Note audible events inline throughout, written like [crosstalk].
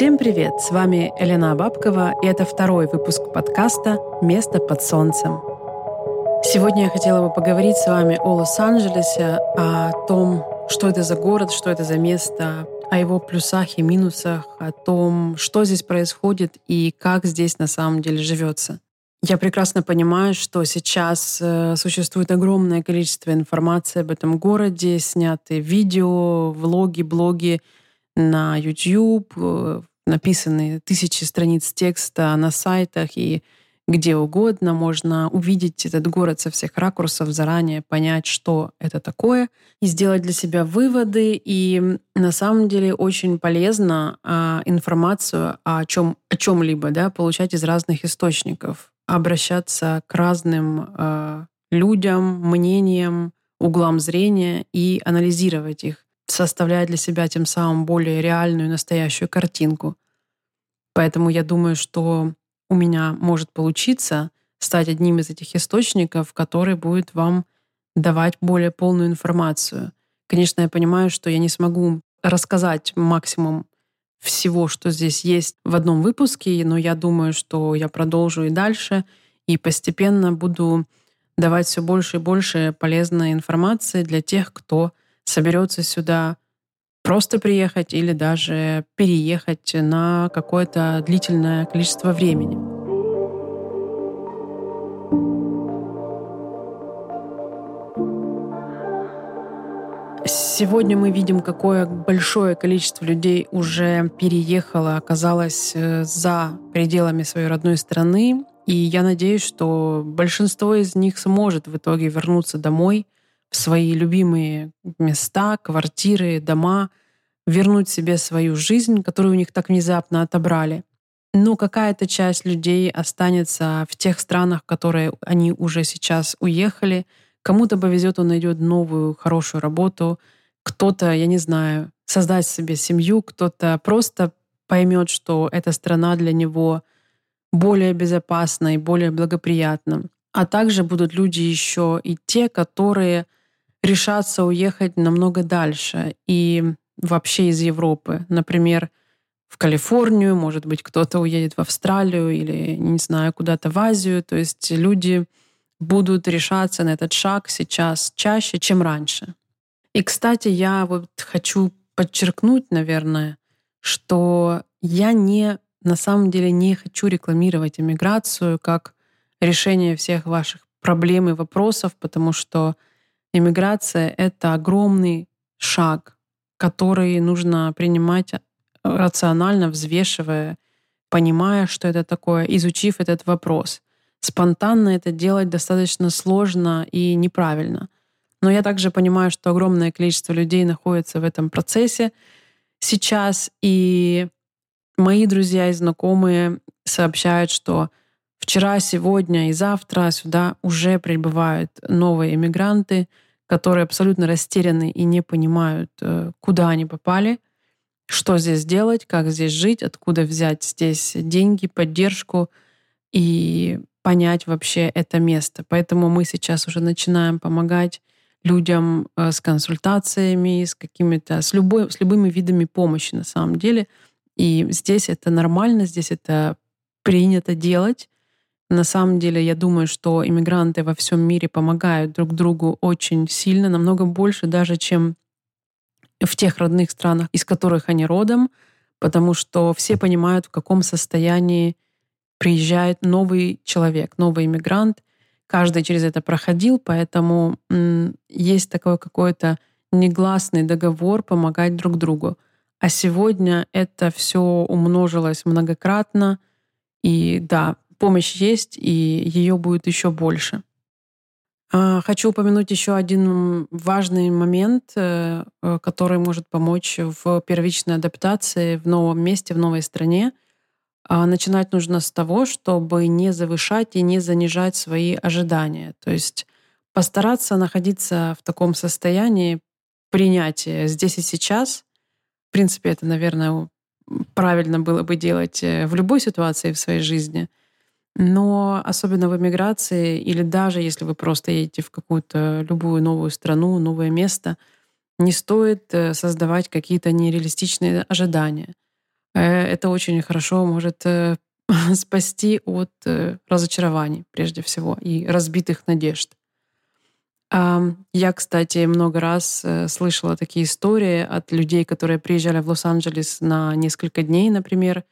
Всем привет! С вами Елена Бабкова, и это второй выпуск подкаста «Место под солнцем». Сегодня я хотела бы поговорить с вами о Лос-Анджелесе, о том, что это за город, что это за место, о его плюсах и минусах, о том, что здесь происходит и как здесь на самом деле живется. Я прекрасно понимаю, что сейчас э, существует огромное количество информации об этом городе, сняты видео, влоги, блоги на YouTube, э, написаны тысячи страниц текста на сайтах и где угодно. Можно увидеть этот город со всех ракурсов, заранее понять, что это такое, и сделать для себя выводы. И на самом деле очень полезно а, информацию о чем о чем-либо да, получать из разных источников, обращаться к разным а, людям, мнениям, углам зрения и анализировать их, составляя для себя тем самым более реальную, настоящую картинку. Поэтому я думаю, что у меня может получиться стать одним из этих источников, который будет вам давать более полную информацию. Конечно, я понимаю, что я не смогу рассказать максимум всего, что здесь есть в одном выпуске, но я думаю, что я продолжу и дальше, и постепенно буду давать все больше и больше полезной информации для тех, кто соберется сюда просто приехать или даже переехать на какое-то длительное количество времени. Сегодня мы видим, какое большое количество людей уже переехало, оказалось э, за пределами своей родной страны. И я надеюсь, что большинство из них сможет в итоге вернуться домой — в свои любимые места, квартиры, дома, вернуть себе свою жизнь, которую у них так внезапно отобрали. Но какая-то часть людей останется в тех странах, которые они уже сейчас уехали. Кому-то повезет, он найдет новую хорошую работу. Кто-то, я не знаю, создать себе семью, кто-то просто поймет, что эта страна для него более безопасна и более благоприятна. А также будут люди еще и те, которые решаться уехать намного дальше и вообще из Европы. Например, в Калифорнию, может быть, кто-то уедет в Австралию или, не знаю, куда-то в Азию. То есть люди будут решаться на этот шаг сейчас чаще, чем раньше. И, кстати, я вот хочу подчеркнуть, наверное, что я не на самом деле не хочу рекламировать иммиграцию как решение всех ваших проблем и вопросов, потому что Иммиграция — это огромный шаг, который нужно принимать э, рационально, взвешивая, понимая, что это такое, изучив этот вопрос. Спонтанно это делать достаточно сложно и неправильно. Но я также понимаю, что огромное количество людей находится в этом процессе сейчас, и мои друзья и знакомые сообщают, что Вчера, сегодня и завтра сюда уже прибывают новые иммигранты, которые абсолютно растеряны и не понимают, э, куда они попали, что здесь делать, как здесь жить, откуда взять здесь деньги, поддержку и понять вообще это место. Поэтому мы сейчас уже начинаем помогать людям э, с консультациями, с какими-то, с, любой, с любыми видами помощи на самом деле. И здесь это нормально, здесь это принято делать. На самом деле, я думаю, что иммигранты во всем мире помогают друг другу очень сильно, намного больше даже, чем в тех родных странах, из которых они родом, потому что все понимают, в каком состоянии приезжает новый человек, новый иммигрант. Каждый через это проходил, поэтому есть такой какой-то негласный договор помогать друг другу. А сегодня это все умножилось многократно. И да, помощь есть, и ее будет еще больше. А, хочу упомянуть еще один важный момент, э, э, который может помочь в первичной адаптации в новом месте, в новой стране. А, начинать нужно с того, чтобы не завышать и не занижать свои ожидания. То есть постараться находиться в таком состоянии принятия здесь и сейчас. В принципе, это, наверное, правильно было бы делать э, в любой ситуации в своей жизни — но особенно в эмиграции или даже если вы просто едете в какую-то любую новую страну, новое место, не стоит э, создавать какие-то нереалистичные ожидания. Э, это очень хорошо может э, [laughs] спасти от разочарований, прежде всего, и разбитых надежд. Я, кстати, много раз слышала такие истории от людей, которые приезжали в Лос-Анджелес на несколько дней, например,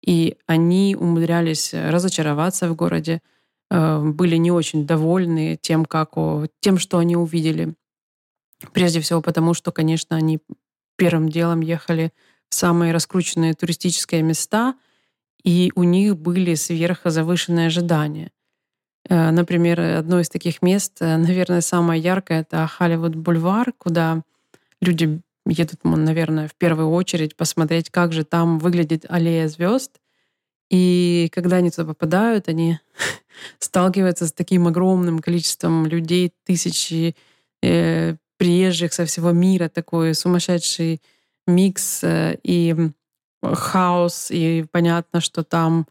и они умудрялись разочароваться в городе, были не очень довольны тем, как, тем, что они увидели. Прежде всего потому, что, конечно, они первым делом ехали самые раскрученные туристические места, и у них были сверхзавышенные ожидания. Э, например, одно из таких мест, э, наверное, самое яркое, это Холливуд-бульвар, куда люди едут, наверное, в первую очередь посмотреть, как же там выглядит аллея звезд. И когда они туда попадают, они [laughs] сталкиваются с таким огромным количеством людей, тысячи э, приезжих со всего мира, такой сумасшедший микс э, и хаос, и понятно, что там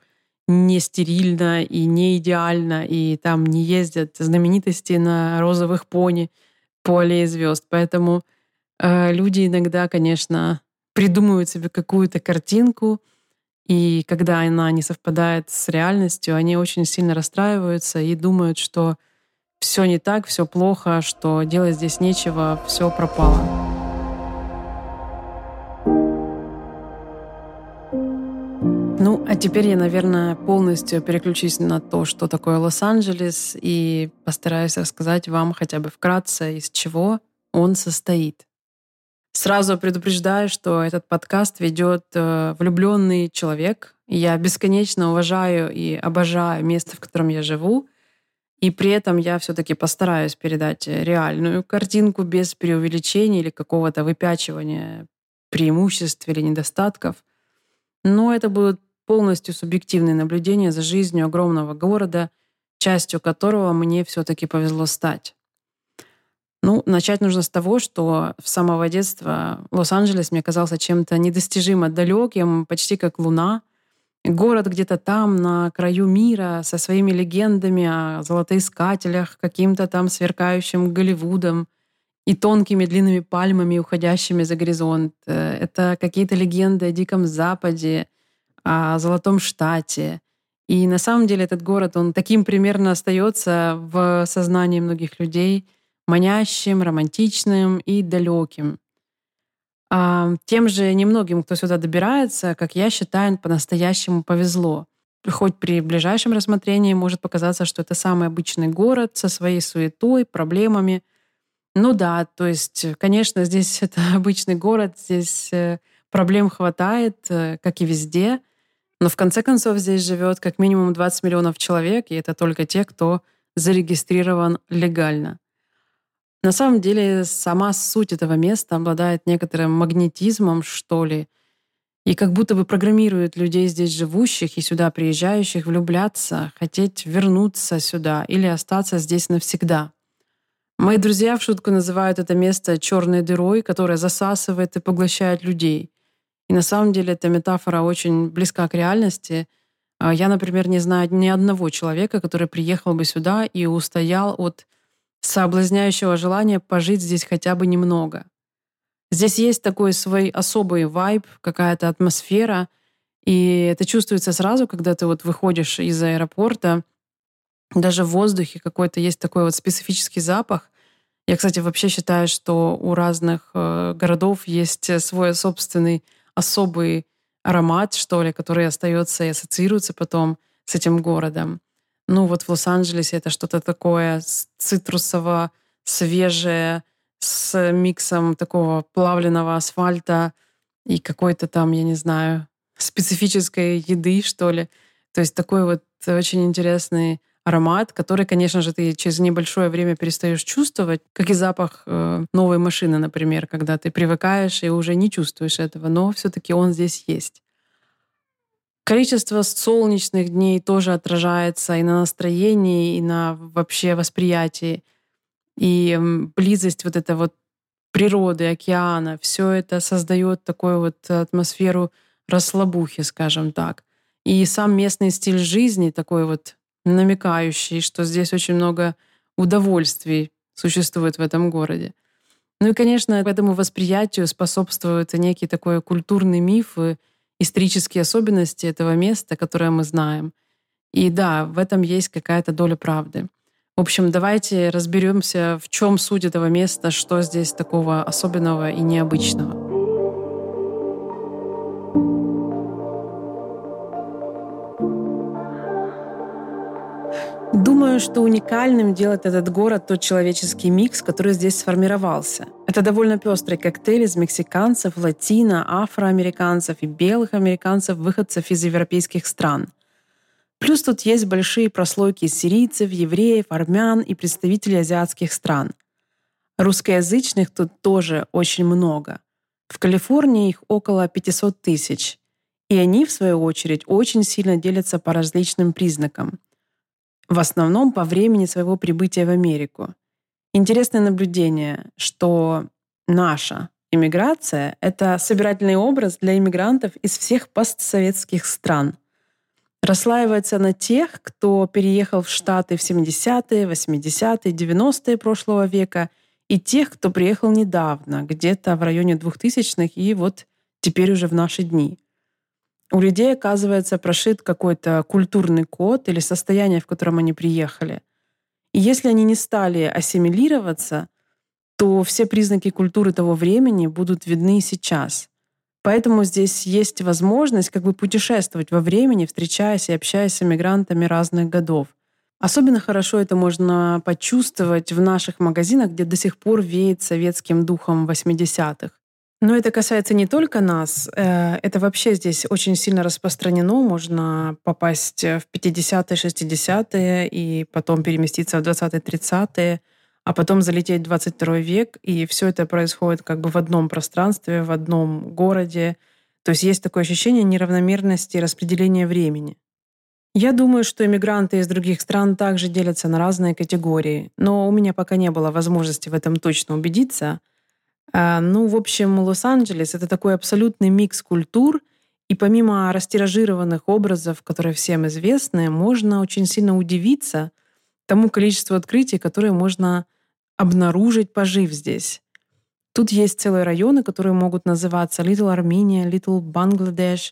не стерильно и не идеально, и там не ездят знаменитости на розовых пони по аллее звезд. Поэтому э, люди иногда, конечно, придумывают себе какую-то картинку, и когда она не совпадает с реальностью, они очень сильно расстраиваются и думают, что все не так, все плохо, что делать здесь нечего, все пропало. Ну, а теперь я, наверное, полностью переключусь на то, что такое Лос-Анджелес, и постараюсь рассказать вам хотя бы вкратце, из чего он состоит. Сразу предупреждаю, что этот подкаст ведет э, влюбленный человек. Я бесконечно уважаю и обожаю место, в котором я живу, и при этом я все-таки постараюсь передать реальную картинку без преувеличений или какого-то выпячивания преимуществ или недостатков. Но это будут полностью субъективные наблюдения за жизнью огромного города, частью которого мне все-таки повезло стать. Ну, начать нужно с того, что с самого детства Лос-Анджелес мне казался чем-то недостижимо далеким, почти как Луна — город где-то там, на краю мира, со своими легендами о золотоискателях, каким-то там сверкающим Голливудом и тонкими длинными пальмами, уходящими за горизонт. Э, это какие-то легенды о Диком Западе, о Золотом Штате. И на самом деле этот город, он таким примерно остается в сознании многих людей, манящим, романтичным и далеким. А, тем же немногим, кто сюда добирается, как я считаю, по-настоящему повезло. Хоть при ближайшем рассмотрении может показаться, что это самый обычный город со своей суетой, проблемами. Ну да, то есть, конечно, здесь [laughs] это обычный город, здесь э, проблем хватает, э, как и везде. Но в конце концов здесь живет как минимум 20 миллионов человек, и это только те, кто зарегистрирован легально. На самом деле сама суть этого места обладает некоторым магнетизмом, что ли, и как будто бы программирует людей здесь живущих и сюда приезжающих влюбляться, хотеть вернуться сюда или остаться здесь навсегда. Мои друзья в шутку называют это место черной дырой, которая засасывает и поглощает людей. И на самом деле эта метафора очень близка к реальности. А я, например, не знаю ни одного человека, который приехал бы сюда и устоял от соблазняющего желания пожить здесь хотя бы немного. Здесь есть такой свой особый вайб, какая-то атмосфера, и это чувствуется сразу, когда ты вот выходишь из аэропорта, даже в воздухе какой-то есть такой вот специфический запах. Я, кстати, вообще считаю, что у разных э, городов есть свой собственный особый аромат, что ли, который остается и ассоциируется потом с этим городом. Ну вот в Лос-Анджелесе это что-то такое цитрусово, свежее, с миксом такого плавленного асфальта и какой-то там, я не знаю, [laughs] специфической еды, что ли. То есть такой вот очень интересный аромат, который, конечно же, ты через небольшое время перестаешь чувствовать, как и запах э, новой машины, например, когда ты привыкаешь и уже не чувствуешь этого, но все-таки он здесь есть. Количество солнечных дней тоже отражается и на настроении, и на вообще восприятии. И близость вот этой вот природы, океана, все это создает такую вот атмосферу расслабухи, скажем так. И сам местный стиль жизни такой вот намекающий, что здесь очень много удовольствий существует в этом городе. Ну и, конечно, этому восприятию способствует некий такой культурный миф и исторические особенности этого места, которое мы знаем. И да, в этом есть какая-то доля правды. В общем, давайте разберемся, в чем суть этого места, что здесь такого особенного и необычного. Думаю, что уникальным делает этот город тот человеческий микс, который здесь сформировался. Это довольно пестрый коктейль из мексиканцев, латино, афроамериканцев и белых американцев, выходцев из европейских стран. Плюс тут есть большие прослойки сирийцев, евреев, армян и представителей азиатских стран. Русскоязычных тут тоже очень много. В Калифорнии их около 500 тысяч. И они, в свою очередь, очень сильно делятся по различным признакам – в основном по времени своего прибытия в Америку. Интересное наблюдение, что наша иммиграция — это собирательный образ для иммигрантов из всех постсоветских стран. Расслаивается на тех, кто переехал в Штаты в 70-е, 80-е, 90-е прошлого века, и тех, кто приехал недавно, где-то в районе 2000-х, и вот теперь уже в наши дни — у людей, оказывается, прошит какой-то культурный код или состояние, в котором они приехали. И если они не стали ассимилироваться, то все признаки культуры того времени будут видны и сейчас. Поэтому здесь есть возможность как бы путешествовать во времени, встречаясь и общаясь с иммигрантами разных годов. Особенно хорошо это можно почувствовать в наших магазинах, где до сих пор веет советским духом 80-х. Но это касается не только нас. Э, это вообще здесь очень сильно распространено. Можно попасть в 50-е, 60-е и потом переместиться в 20-е, 30-е, а потом залететь в 22 век. И все это происходит как бы в одном пространстве, в одном городе. То есть есть такое ощущение неравномерности распределения времени. Я думаю, что иммигранты из других стран также делятся на разные категории, но у меня пока не было возможности в этом точно убедиться — ну, в общем, Лос-Анджелес — это такой абсолютный микс культур, и помимо растиражированных образов, которые всем известны, можно очень сильно удивиться тому количеству открытий, которые можно обнаружить, пожив здесь. Тут есть целые районы, которые могут называться Little Armenia, Little Bangladesh,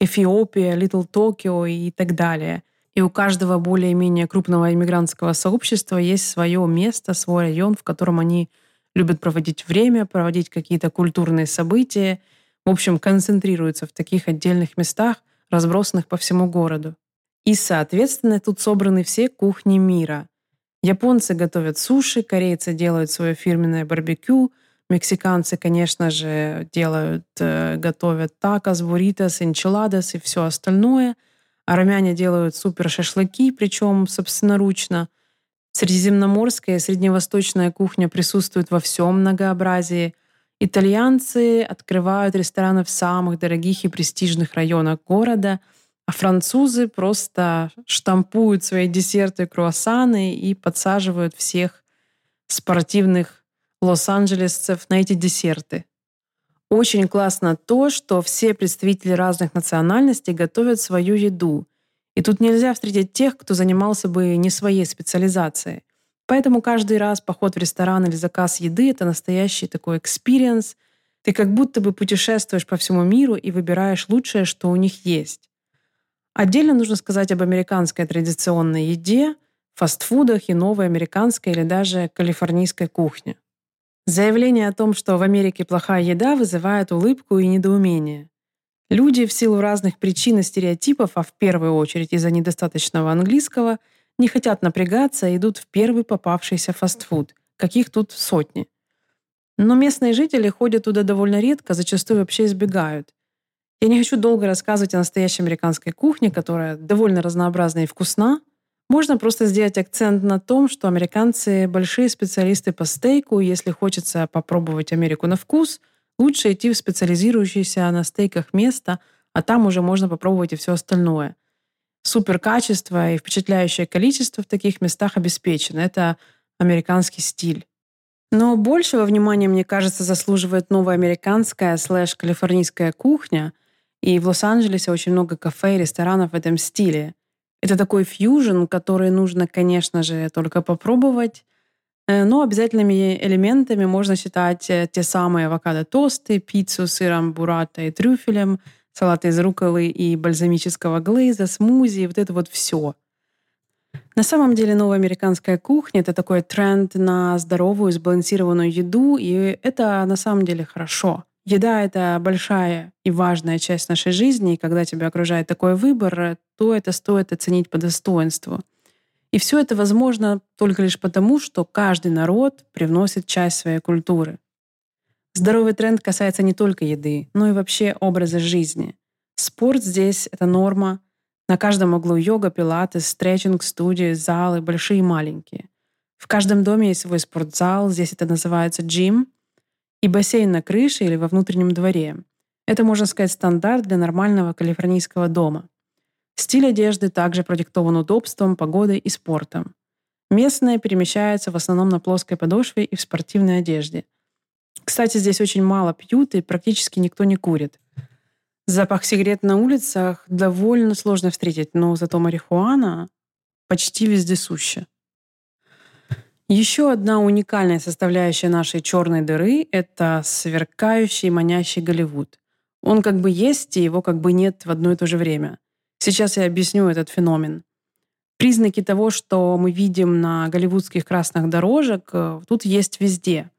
Эфиопия, Little Tokyo и так далее. И у каждого более-менее крупного иммигрантского сообщества есть свое место, свой район, в котором они любят проводить время, проводить какие-то культурные события. В общем, концентрируются в таких отдельных местах, разбросанных по всему городу. И, соответственно, тут собраны все кухни мира. Японцы готовят суши, корейцы делают свое фирменное барбекю, мексиканцы, конечно же, делают, э, готовят такос, буритос, энчиладос и все остальное. Армяне делают супер шашлыки, причем собственноручно – Средиземноморская и средневосточная кухня присутствуют во всем многообразии. Итальянцы открывают рестораны в самых дорогих и престижных районах города, а французы просто штампуют свои десерты, круассаны и подсаживают всех спортивных лос-анджелесцев на эти десерты. Очень классно то, что все представители разных национальностей готовят свою еду. И тут нельзя встретить тех, кто занимался бы не своей специализацией. Поэтому каждый раз поход в ресторан или заказ еды — это настоящий такой experience. Ты как будто бы путешествуешь по всему миру и выбираешь лучшее, что у них есть. Отдельно нужно сказать об американской традиционной еде, фастфудах и новой американской или даже калифорнийской кухне. Заявление о том, что в Америке плохая еда, вызывает улыбку и недоумение. Люди в силу разных причин и стереотипов, а в первую очередь из-за недостаточного английского, не хотят напрягаться и идут в первый попавшийся фастфуд, каких тут сотни. Но местные жители ходят туда довольно редко, зачастую вообще избегают. Я не хочу долго рассказывать о настоящей американской кухне, которая довольно разнообразна и вкусна. Можно просто сделать акцент на том, что американцы большие специалисты по стейку, и если хочется попробовать Америку на вкус — Лучше идти в специализирующееся на стейках место, а там уже можно попробовать и все остальное. Супер качество и впечатляющее количество в таких местах обеспечено. Это американский стиль. Но большего внимания, мне кажется, заслуживает новая американская слэш-калифорнийская кухня. И в Лос-Анджелесе очень много кафе и ресторанов в этом стиле. Это такой фьюжн, который нужно, конечно же, только попробовать. Э, но обязательными элементами можно считать э, те самые авокадо-тосты, пиццу с сыром бурата и трюфелем, салаты из руколы и бальзамического глейза, смузи, вот это вот все. На самом деле новая американская кухня — это такой тренд на здоровую, сбалансированную еду, и это на самом деле хорошо. Еда — это большая и важная часть нашей жизни, и когда тебя окружает такой выбор, то это стоит оценить по достоинству. И все это возможно только лишь потому, что каждый народ привносит часть своей культуры. Здоровый тренд касается не только еды, но и вообще образа жизни. Спорт здесь — это норма. На каждом углу йога, пилатес, стретчинг, студии, залы, большие и маленькие. В каждом доме есть свой спортзал, здесь это называется джим, и бассейн на крыше или во внутреннем дворе. Это, можно сказать, стандарт для нормального калифорнийского дома. Стиль одежды также продиктован удобством, погодой и спортом. Местные перемещаются в основном на плоской подошве и в спортивной одежде. Кстати, здесь очень мало пьют и практически никто не курит. Запах сигарет на улицах довольно сложно встретить, но зато марихуана почти вездесуща. Еще одна уникальная составляющая нашей черной дыры — это сверкающий манящий Голливуд. Он как бы есть, и его как бы нет в одно и то же время. Сейчас я объясню этот феномен. Признаки того, что мы видим на голливудских красных дорожек, э, тут есть везде.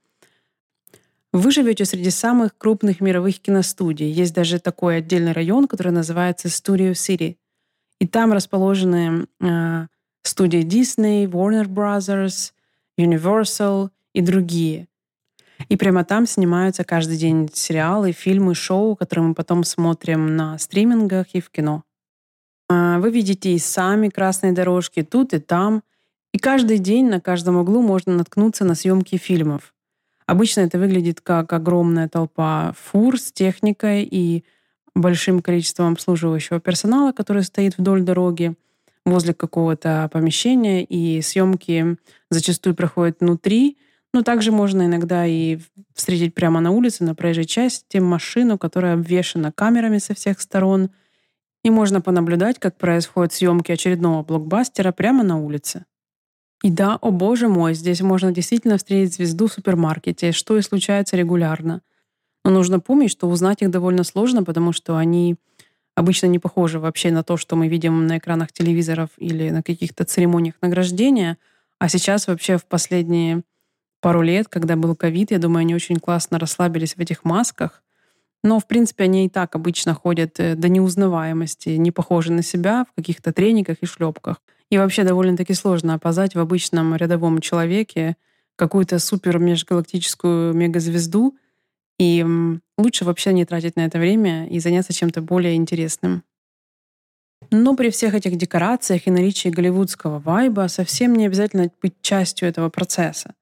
Вы живете среди самых крупных мировых киностудий. Есть даже такой отдельный район, который называется Studio City. И там расположены э, студии Disney, Warner Brothers, Universal и другие. И прямо там снимаются каждый день сериалы, фильмы, шоу, которые мы потом смотрим на стримингах и в кино. А, вы видите и сами красные дорожки тут и там. И каждый день на каждом углу можно наткнуться на съемки фильмов. Обычно это выглядит как огромная толпа фур с техникой и большим количеством обслуживающего персонала, который стоит вдоль дороги возле какого-то помещения, и съемки зачастую проходят внутри, но также можно иногда и встретить прямо на улице, на проезжей части, машину, которая обвешена камерами со всех сторон — и можно понаблюдать, как происходят съемки очередного блокбастера прямо на улице. И да, о боже мой, здесь можно действительно встретить звезду в супермаркете, что и случается регулярно. Но нужно помнить, что узнать их довольно сложно, потому что они обычно не похожи вообще на то, что мы видим на экранах телевизоров или на каких-то церемониях награждения. А сейчас вообще в последние пару лет, когда был ковид, я думаю, они очень классно расслабились в этих масках но, в принципе, они и так обычно ходят э, до неузнаваемости, не похожи на себя в каких-то трениках и шлепках. И вообще довольно-таки сложно опознать в обычном рядовом человеке какую-то супер межгалактическую мегазвезду. И лучше вообще не тратить на это время и заняться чем-то более интересным. Но при всех этих декорациях и наличии голливудского вайба совсем не обязательно быть частью этого процесса.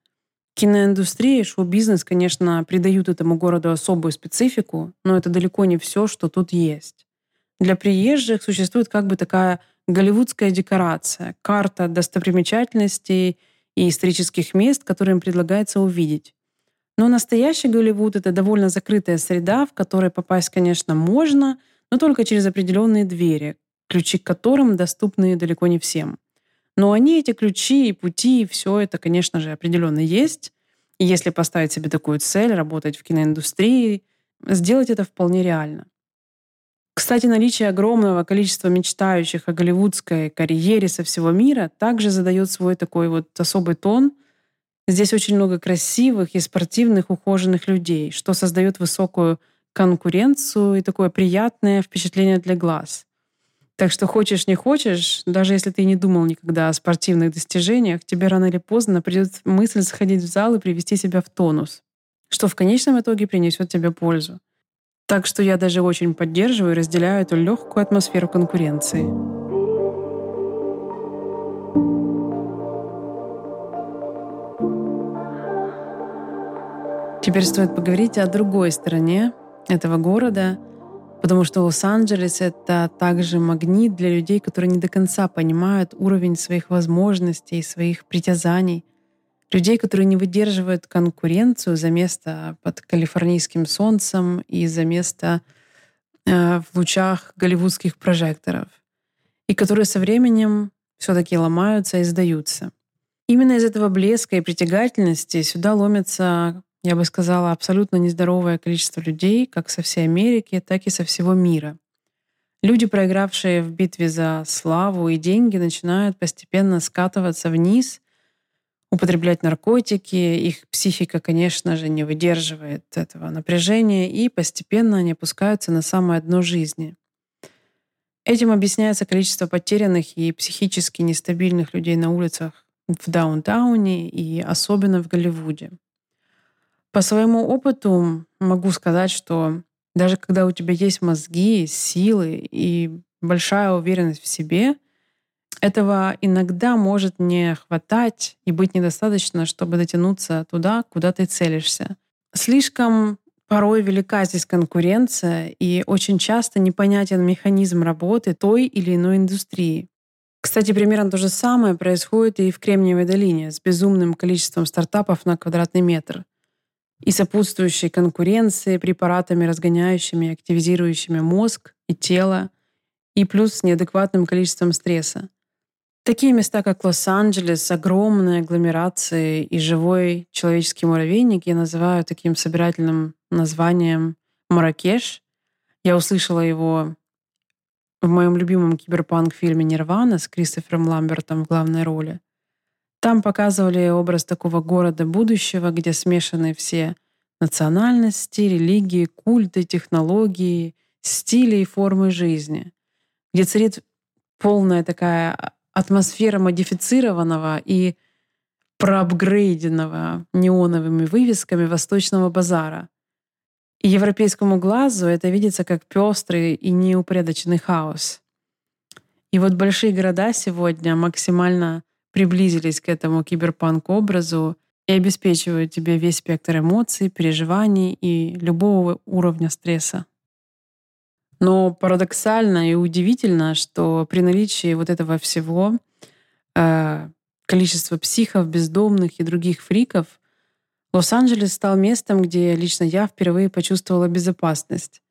Киноиндустрия и шоу-бизнес, конечно, придают этому городу особую специфику, но это далеко не все, что тут есть. Для приезжих существует как бы такая голливудская декорация, карта достопримечательностей и исторических мест, которые им предлагается увидеть. Но настоящий Голливуд — это довольно закрытая среда, в которой попасть, конечно, можно, но только через определенные двери, ключи к которым доступны далеко не всем. Но они, эти ключи и пути, и все это, конечно же, определенно есть. И если поставить себе такую цель, работать в киноиндустрии, сделать это вполне реально. Кстати, наличие огромного количества мечтающих о голливудской карьере со всего мира также задает свой такой вот особый тон. Здесь очень много красивых и спортивных, ухоженных людей, что создает высокую конкуренцию и такое приятное впечатление для глаз. Так что хочешь, не хочешь, даже если ты не думал никогда о спортивных достижениях, тебе рано или поздно придет мысль сходить в зал и привести себя в тонус, что в конечном итоге принесет тебе пользу. Так что я даже очень поддерживаю и разделяю эту легкую атмосферу конкуренции. Теперь стоит поговорить о другой стороне этого города — Потому что Лос-Анджелес — это также магнит для людей, которые не до конца понимают уровень своих возможностей, своих притязаний. Людей, которые не выдерживают конкуренцию за место под калифорнийским солнцем и за место э, в лучах голливудских прожекторов. И которые со временем все таки ломаются и сдаются. Именно из этого блеска и притягательности сюда ломится, я бы сказала, абсолютно нездоровое количество людей, как со всей Америки, так и со всего мира. Люди, проигравшие в битве за славу и деньги, начинают постепенно скатываться вниз, употреблять наркотики. Их психика, конечно же, не выдерживает этого напряжения, и постепенно они опускаются на самое дно жизни. Этим объясняется количество потерянных и психически нестабильных людей на улицах в даунтауне и особенно в Голливуде. По своему опыту могу сказать, что даже когда у тебя есть мозги, силы и большая уверенность в себе, этого иногда может не хватать и быть недостаточно, чтобы дотянуться туда, куда ты целишься. Слишком порой велика здесь конкуренция и очень часто непонятен механизм работы той или иной индустрии. Кстати, примерно то же самое происходит и в Кремниевой долине с безумным количеством стартапов на квадратный метр и сопутствующей конкуренции препаратами, разгоняющими активизирующими мозг и тело, и плюс с неадекватным количеством стресса. Такие места, как Лос-Анджелес, огромные агломерации и живой человеческий муравейник я называю таким собирательным названием Маракеш. Я услышала его в моем любимом киберпанк-фильме «Нирвана» с Кристофером Ламбертом в главной роли. Там показывали образ такого города будущего, где смешаны все национальности, религии, культы, технологии, стили и формы жизни, где царит полная такая атмосфера модифицированного и проапгрейденного неоновыми вывесками восточного базара. И европейскому глазу это видится как пестрый и неупорядоченный хаос. И вот большие города сегодня максимально приблизились к этому киберпанк-образу и обеспечивают тебе весь спектр эмоций, переживаний и любого уровня стресса. Но парадоксально и удивительно, что при наличии вот этого всего э, количество психов, бездомных и других фриков, Лос-Анджелес стал местом, где лично я впервые почувствовала безопасность.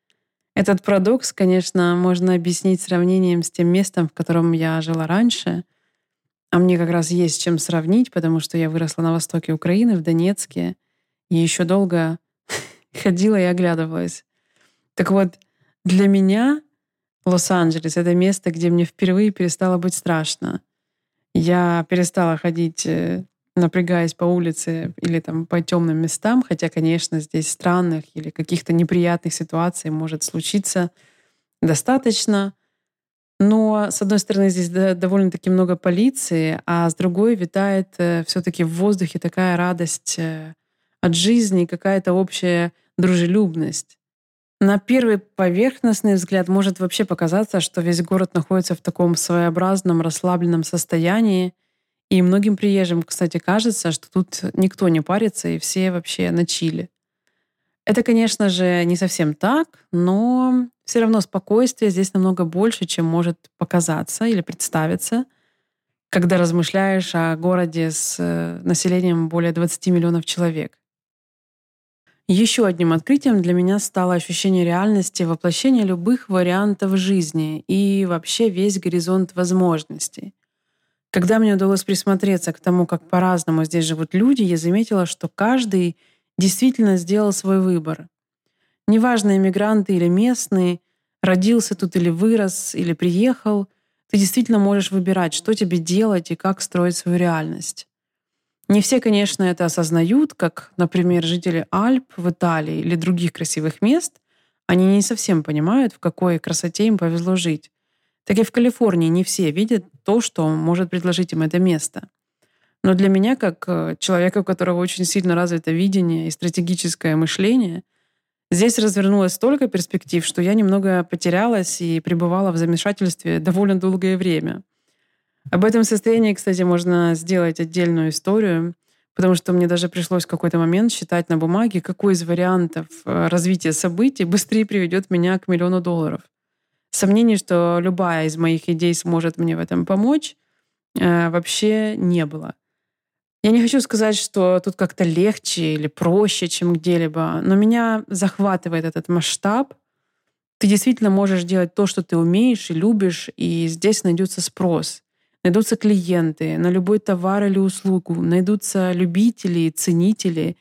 Этот парадокс, конечно, можно объяснить сравнением с тем местом, в котором я жила раньше — а мне как раз есть чем сравнить, потому что я выросла на востоке Украины, в Донецке, и еще долго [laughs] ходила и оглядывалась. Так вот, для меня Лос-Анджелес — это место, где мне впервые перестало быть страшно. Я перестала ходить, э, напрягаясь по улице или там по темным местам, хотя, конечно, здесь странных или каких-то неприятных ситуаций может случиться достаточно. Но, с одной стороны, здесь довольно-таки много полиции, а с другой витает э, все-таки в воздухе такая радость э, от жизни, какая-то общая дружелюбность. На первый поверхностный взгляд может вообще показаться, что весь город находится в таком своеобразном расслабленном состоянии, и многим приезжим, кстати, кажется, что тут никто не парится, и все вообще на чили. Это, конечно же, не совсем так, но все равно спокойствие здесь намного больше, чем может показаться или представиться, когда размышляешь о городе с э, населением более 20 миллионов человек. Еще одним открытием для меня стало ощущение реальности воплощения любых вариантов жизни и вообще весь горизонт возможностей. Когда мне удалось присмотреться к тому, как по-разному здесь живут люди, я заметила, что каждый действительно сделал свой выбор. Неважно, иммигранты или местные, родился тут или вырос, или приехал, ты действительно можешь выбирать, что тебе делать и как строить свою реальность. Не все, конечно, это осознают, как, например, жители Альп в Италии или других красивых мест. Они не совсем понимают, в какой красоте им повезло жить. Так и в Калифорнии не все видят то, что может предложить им это место. Но для меня, как э, человека, у которого очень сильно развито видение и стратегическое мышление, здесь развернулось столько перспектив, что я немного потерялась и пребывала в замешательстве довольно долгое время. Об этом состоянии, кстати, можно сделать отдельную историю, потому что мне даже пришлось в какой-то момент считать на бумаге, какой из вариантов э, развития событий быстрее приведет меня к миллиону долларов. Сомнений, что любая из моих идей сможет мне в этом помочь, э, вообще не было. Я не хочу сказать, что тут как-то легче или проще, чем где-либо, но меня захватывает этот масштаб. Ты действительно можешь делать то, что ты умеешь и любишь, и здесь найдется спрос. найдутся клиенты на любой товар или услугу, найдутся любители и ценители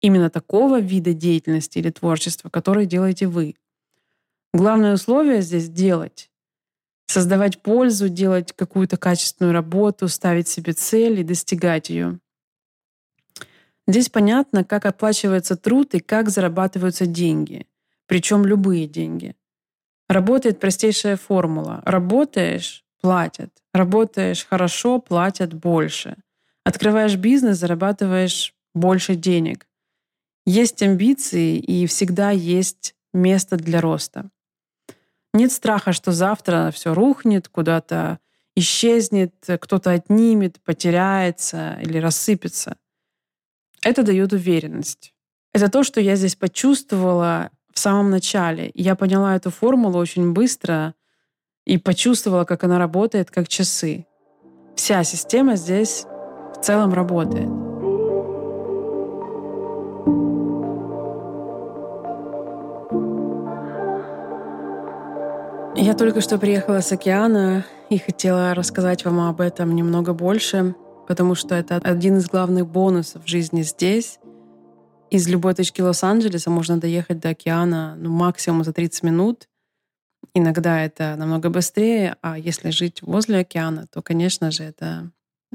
именно такого вида деятельности или творчества, который делаете вы. Главное условие здесь — делать. Создавать пользу, делать какую-то качественную работу, ставить себе цель и достигать ее. Здесь понятно, как оплачивается труд и как зарабатываются деньги. Причем любые деньги. Работает простейшая формула. Работаешь — платят. Работаешь хорошо — платят больше. Открываешь бизнес — зарабатываешь больше денег. Есть амбиции и всегда есть место для роста. Нет страха, что завтра все рухнет, куда-то исчезнет, кто-то отнимет, потеряется или рассыпется. Это дает уверенность. Это то, что я здесь почувствовала в самом начале. Я поняла эту формулу очень быстро и почувствовала, как она работает, как часы. Вся система здесь в целом работает. Я только что приехала с океана и хотела рассказать вам об этом немного больше, потому что это один из главных бонусов жизни здесь. Из любой точки Лос-Анджелеса можно доехать до океана ну, максимум за 30 минут. Иногда это намного быстрее, а если жить возле океана, то, конечно же, это,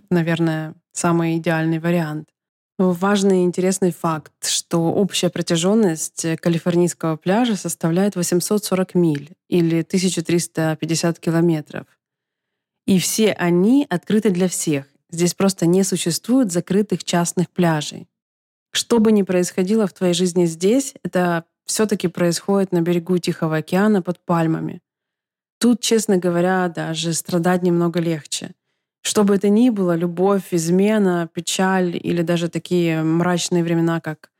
наверное, самый идеальный вариант. Важный и интересный факт, что общая протяженность калифорнийского пляжа составляет 840 миль или 1350 километров. И все они открыты для всех. Здесь просто не существует закрытых частных пляжей. Что бы ни происходило в твоей жизни здесь, это все-таки происходит на берегу Тихого океана под пальмами. Тут, честно говоря, даже страдать немного легче — что бы это ни было, любовь, измена, печаль или даже такие мрачные времена, как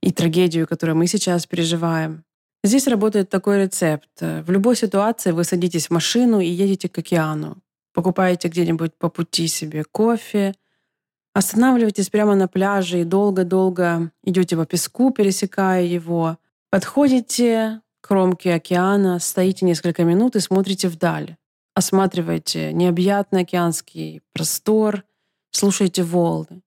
и трагедию, которую мы сейчас переживаем. Здесь работает такой рецепт. В любой ситуации вы садитесь в машину и едете к океану. Покупаете где-нибудь по пути себе кофе, останавливаетесь прямо на пляже и долго-долго идете по песку, пересекая его. Подходите к кромке океана, стоите несколько минут и смотрите вдаль осматриваете необъятный океанский простор, слушаете волны.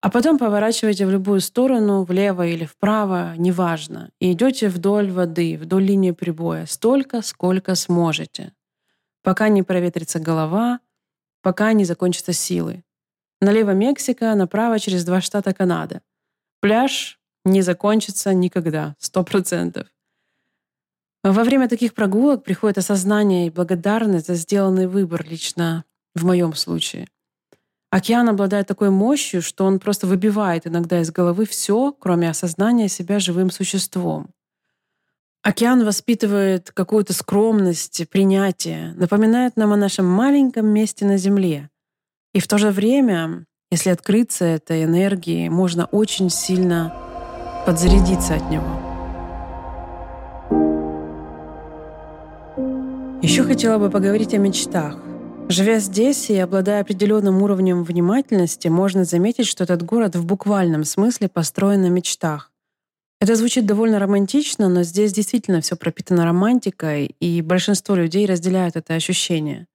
А потом поворачиваете в любую сторону, влево или вправо, неважно, и идете вдоль воды, вдоль линии прибоя, столько, сколько сможете, пока не проветрится голова, пока не закончатся силы. Налево Мексика, направо через два штата Канада. Пляж не закончится никогда, сто процентов. Во время таких прогулок приходит осознание и благодарность за сделанный выбор лично в моем случае. Океан обладает такой мощью, что он просто выбивает иногда из головы все, кроме осознания себя живым существом. Океан воспитывает какую-то скромность, принятие, напоминает нам о нашем маленьком месте на Земле. И в то же время, если открыться этой энергии, можно очень сильно подзарядиться от него. Еще хотела бы поговорить о мечтах. Живя здесь и обладая определенным уровнем внимательности, можно заметить, что этот город в буквальном смысле построен на мечтах. Это звучит довольно романтично, но здесь действительно все пропитано романтикой, и большинство людей разделяют это ощущение.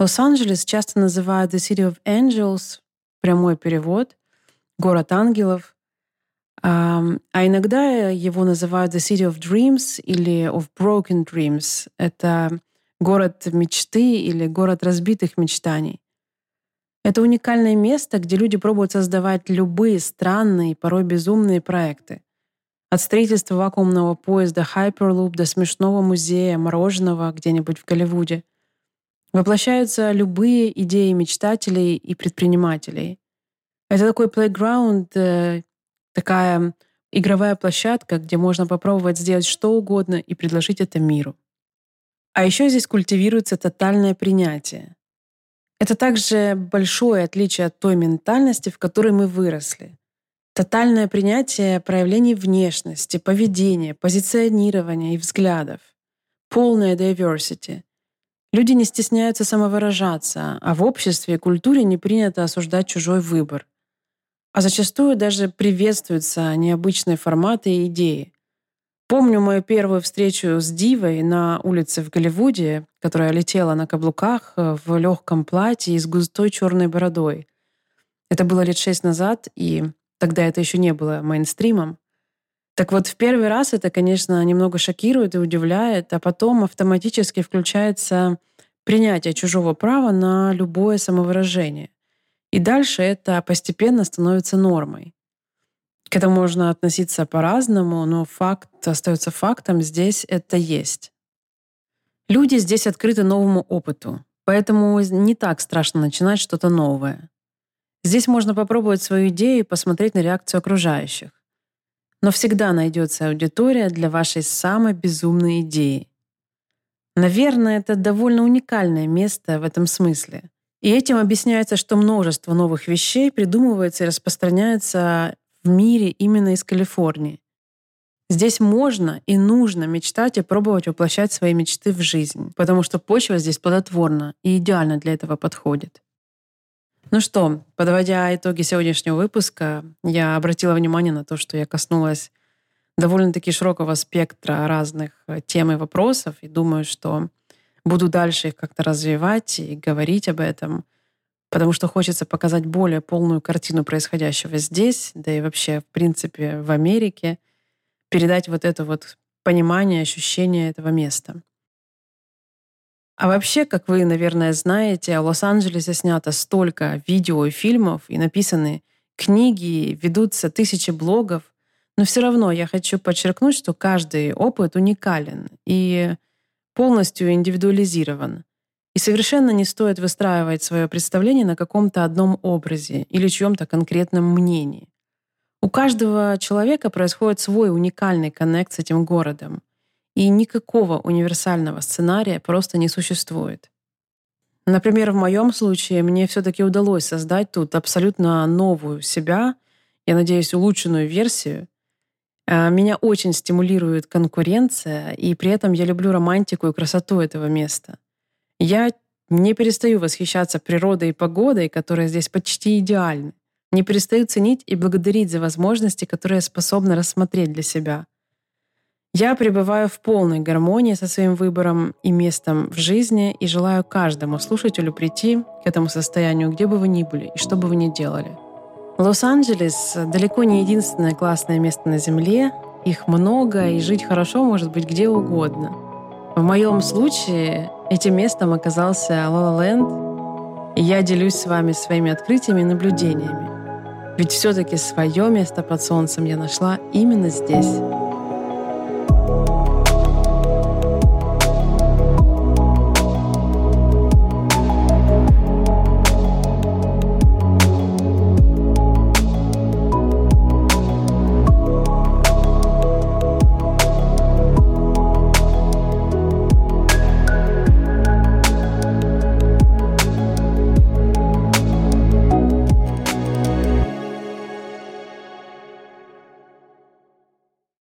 Лос-Анджелес часто называют The City of Angels, прямой перевод, город ангелов, а иногда его называют The City of Dreams или of Broken Dreams. Это город мечты или город разбитых мечтаний. Это уникальное место, где люди пробуют создавать любые странные, порой безумные проекты. От строительства вакуумного поезда Hyperloop до смешного музея мороженого где-нибудь в Голливуде. Воплощаются любые идеи мечтателей и предпринимателей. Это такой э, такая игровая площадка, где можно попробовать сделать что угодно и предложить это миру. А еще здесь культивируется тотальное принятие. Это также большое отличие от той ментальности, в которой мы выросли. Тотальное принятие проявлений внешности, поведения, позиционирования и взглядов. Полная diversity. Люди не стесняются самовыражаться, а в обществе и культуре не принято осуждать чужой выбор. А зачастую даже приветствуются необычные форматы и идеи. Помню мою первую встречу с Дивой на улице в Голливуде, которая летела на каблуках э, в легком платье и с густой черной бородой. Это было лет шесть назад, и тогда это еще не было мейнстримом. Так вот, в первый раз это, конечно, немного шокирует и удивляет, а потом автоматически включается принятие чужого права на любое самовыражение. И дальше это постепенно становится нормой. К этому можно относиться по-разному, но факт остается фактом, здесь это есть. Люди здесь открыты новому опыту, поэтому не так страшно начинать что-то новое. Здесь можно попробовать свою идею и посмотреть на реакцию окружающих. Но всегда найдется аудитория для вашей самой безумной идеи. Наверное, это довольно уникальное место в этом смысле. И этим объясняется, что множество новых вещей придумывается и распространяется в мире именно из Калифорнии. Здесь можно и нужно мечтать и пробовать воплощать свои мечты в жизнь, потому что почва здесь плодотворна и идеально для этого подходит. Ну что, подводя итоги сегодняшнего выпуска, я обратила внимание на то, что я коснулась довольно-таки широкого спектра разных э, тем и вопросов, и думаю, что буду дальше их как-то развивать и говорить об этом, потому что хочется показать более полную картину происходящего здесь, да и вообще, в принципе, в Америке, передать вот это вот понимание, ощущение этого места. А вообще, как вы, наверное, знаете, о Лос-Анджелесе снято столько видео и фильмов, и написаны книги, ведутся тысячи блогов, но все равно я хочу подчеркнуть, что каждый опыт уникален и полностью индивидуализирован. И совершенно не стоит выстраивать свое представление на каком-то одном образе или чьем-то конкретном мнении. У каждого человека происходит свой уникальный коннект с этим городом. И никакого универсального сценария просто не существует. Например, в моем случае мне все-таки удалось создать тут абсолютно новую себя, я надеюсь, улучшенную версию. А, меня очень стимулирует конкуренция, и при этом я люблю романтику и красоту этого места. Я не перестаю восхищаться природой и погодой, которая здесь почти идеальны. Не перестаю ценить и благодарить за возможности, которые я способна рассмотреть для себя. Я пребываю в полной гармонии со своим выбором и местом в жизни и желаю каждому слушателю прийти к этому состоянию, где бы вы ни были и что бы вы ни делали. Лос-Анджелес далеко не единственное классное место на Земле. Их много, и жить хорошо может быть где угодно. В моем случае этим местом оказался Ла-Ла-Ленд, и я делюсь с вами своими открытиями и наблюдениями. Ведь все-таки свое место под солнцем я нашла именно здесь.